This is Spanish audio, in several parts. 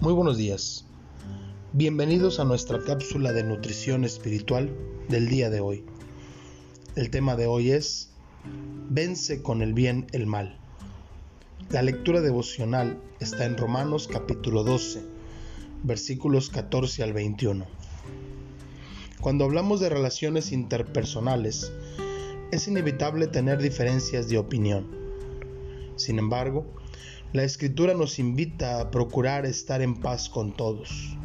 buenos días. Bienvenidos a nuestra cápsula de nutrición espiritual del día de hoy. El tema de hoy es Vence con el bien el mal. La lectura devocional está en Romanos capítulo 12, versículos 14 al 21. Cuando hablamos de relaciones interpersonales, es inevitable tener diferencias de opinión. Sin embargo, la escritura nos invita a procurar estar en paz con todos.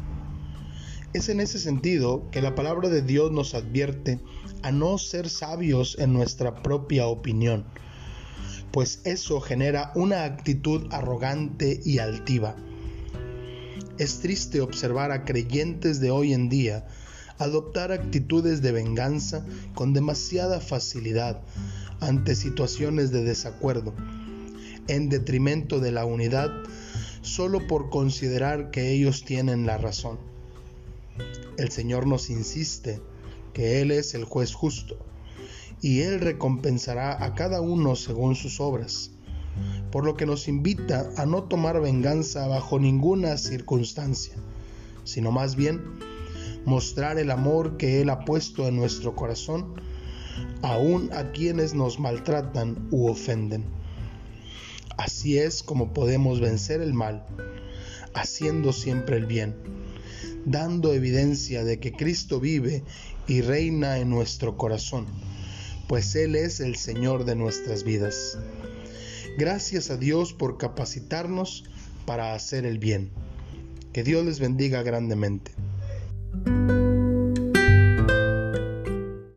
Es en ese sentido que la palabra de Dios nos advierte a no ser sabios en nuestra propia opinión, pues eso genera una actitud arrogante y altiva. Es triste observar a creyentes de hoy en día adoptar actitudes de venganza con demasiada facilidad ante situaciones de desacuerdo en detrimento de la unidad solo por considerar que ellos tienen la razón. El Señor nos insiste que Él es el juez justo y Él recompensará a cada uno según sus obras, por lo que nos invita a no tomar venganza bajo ninguna circunstancia, sino más bien mostrar el amor que Él ha puesto en nuestro corazón, aun a quienes nos maltratan u ofenden. Así es como podemos vencer el mal, haciendo siempre el bien, dando evidencia de que Cristo vive y reina en nuestro corazón, pues Él es el Señor de nuestras vidas. Gracias a Dios por capacitarnos para hacer el bien. Que Dios les bendiga grandemente.